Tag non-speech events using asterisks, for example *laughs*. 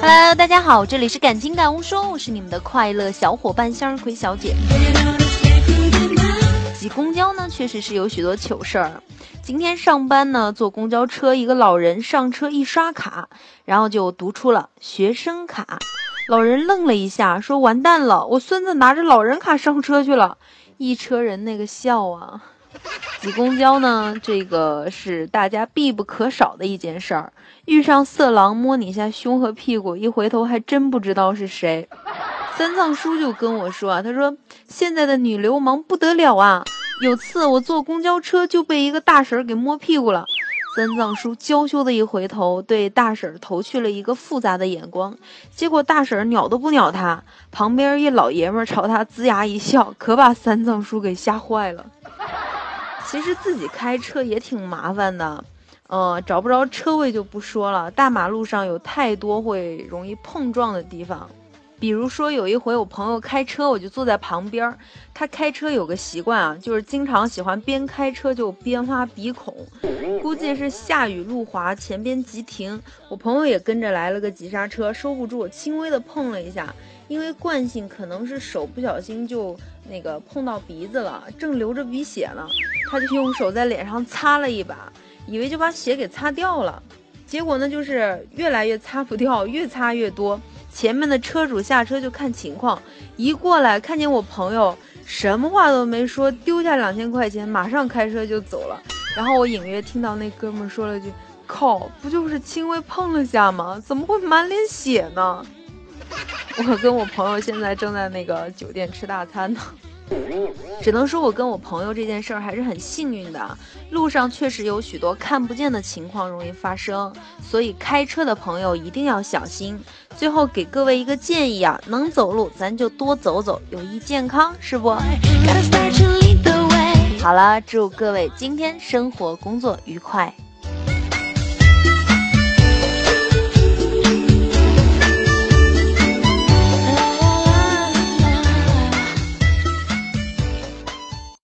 Hello，大家好，这里是感情感悟说，我是你们的快乐小伙伴向日葵小姐。挤公交呢，确实是有许多糗事儿。今天上班呢，坐公交车，一个老人上车一刷卡，然后就读出了学生卡。老人愣了一下，说：“完蛋了，我孙子拿着老人卡上车去了。”一车人那个笑啊！挤公交呢，这个是大家必不可少的一件事儿。遇上色狼摸你一下胸和屁股，一回头还真不知道是谁。三藏叔就跟我说啊，他说现在的女流氓不得了啊！有次我坐公交车就被一个大婶给摸屁股了。三藏叔娇羞的一回头，对大婶投去了一个复杂的眼光，结果大婶鸟都不鸟他，旁边一老爷们儿朝他龇牙一笑，可把三藏叔给吓坏了。其实自己开车也挺麻烦的，呃，找不着车位就不说了，大马路上有太多会容易碰撞的地方。比如说有一回我朋友开车，我就坐在旁边儿。他开车有个习惯啊，就是经常喜欢边开车就边挖鼻孔。估计是下雨路滑，前边急停，我朋友也跟着来了个急刹车，收不住，轻微的碰了一下。因为惯性，可能是手不小心就那个碰到鼻子了，正流着鼻血呢，他就用手在脸上擦了一把，以为就把血给擦掉了。结果呢，就是越来越擦不掉，越擦越多。前面的车主下车就看情况，一过来看见我朋友，什么话都没说，丢下两千块钱，马上开车就走了。然后我隐约听到那哥们说了句：“靠，不就是轻微碰了下吗？怎么会满脸血呢？” *laughs* 我跟我朋友现在正在那个酒店吃大餐呢。只能说我跟我朋友这件事儿还是很幸运的，路上确实有许多看不见的情况容易发生，所以开车的朋友一定要小心。最后给各位一个建议啊，能走路咱就多走走，有益健康，是不？好了，祝各位今天生活工作愉快。